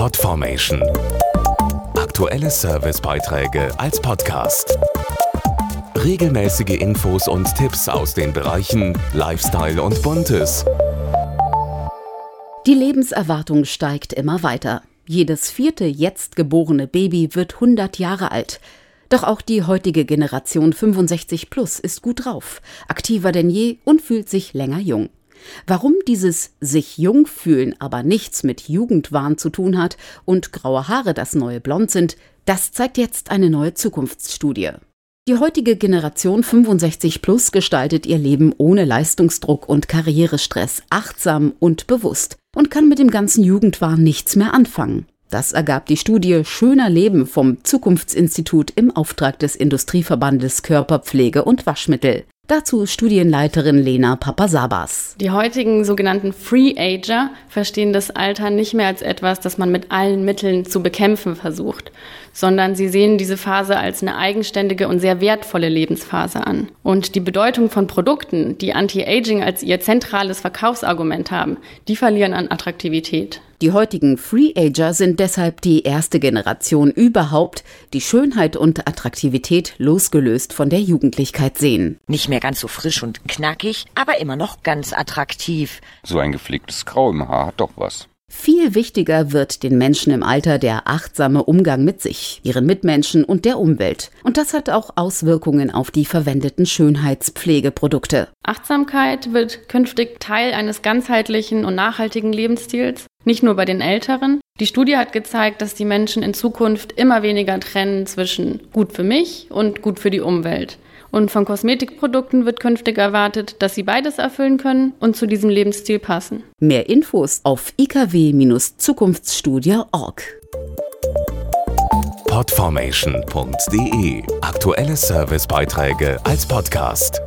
Podformation. Aktuelle Servicebeiträge als Podcast. Regelmäßige Infos und Tipps aus den Bereichen Lifestyle und Buntes. Die Lebenserwartung steigt immer weiter. Jedes vierte jetzt geborene Baby wird 100 Jahre alt. Doch auch die heutige Generation 65 plus ist gut drauf, aktiver denn je und fühlt sich länger jung. Warum dieses sich jung fühlen aber nichts mit Jugendwahn zu tun hat und graue Haare das neue Blond sind, das zeigt jetzt eine neue Zukunftsstudie. Die heutige Generation 65 plus gestaltet ihr Leben ohne Leistungsdruck und Karrierestress, achtsam und bewusst und kann mit dem ganzen Jugendwahn nichts mehr anfangen. Das ergab die Studie Schöner Leben vom Zukunftsinstitut im Auftrag des Industrieverbandes Körperpflege und Waschmittel. Dazu Studienleiterin Lena Papasabas. Die heutigen sogenannten Free Ager verstehen das Alter nicht mehr als etwas, das man mit allen Mitteln zu bekämpfen versucht, sondern sie sehen diese Phase als eine eigenständige und sehr wertvolle Lebensphase an. Und die Bedeutung von Produkten, die Anti-Aging als ihr zentrales Verkaufsargument haben, die verlieren an Attraktivität. Die heutigen Free-Ager sind deshalb die erste Generation überhaupt, die Schönheit und Attraktivität losgelöst von der Jugendlichkeit sehen. Nicht mehr ganz so frisch und knackig, aber immer noch ganz attraktiv. So ein gepflegtes Grau im Haar hat doch was. Viel wichtiger wird den Menschen im Alter der achtsame Umgang mit sich, ihren Mitmenschen und der Umwelt. Und das hat auch Auswirkungen auf die verwendeten Schönheitspflegeprodukte. Achtsamkeit wird künftig Teil eines ganzheitlichen und nachhaltigen Lebensstils, nicht nur bei den Älteren. Die Studie hat gezeigt, dass die Menschen in Zukunft immer weniger trennen zwischen gut für mich und gut für die Umwelt. Und von Kosmetikprodukten wird künftig erwartet, dass sie beides erfüllen können und zu diesem Lebensstil passen. Mehr Infos auf ikw-zukunftsstudie.org. Podformation.de Aktuelle Servicebeiträge als Podcast.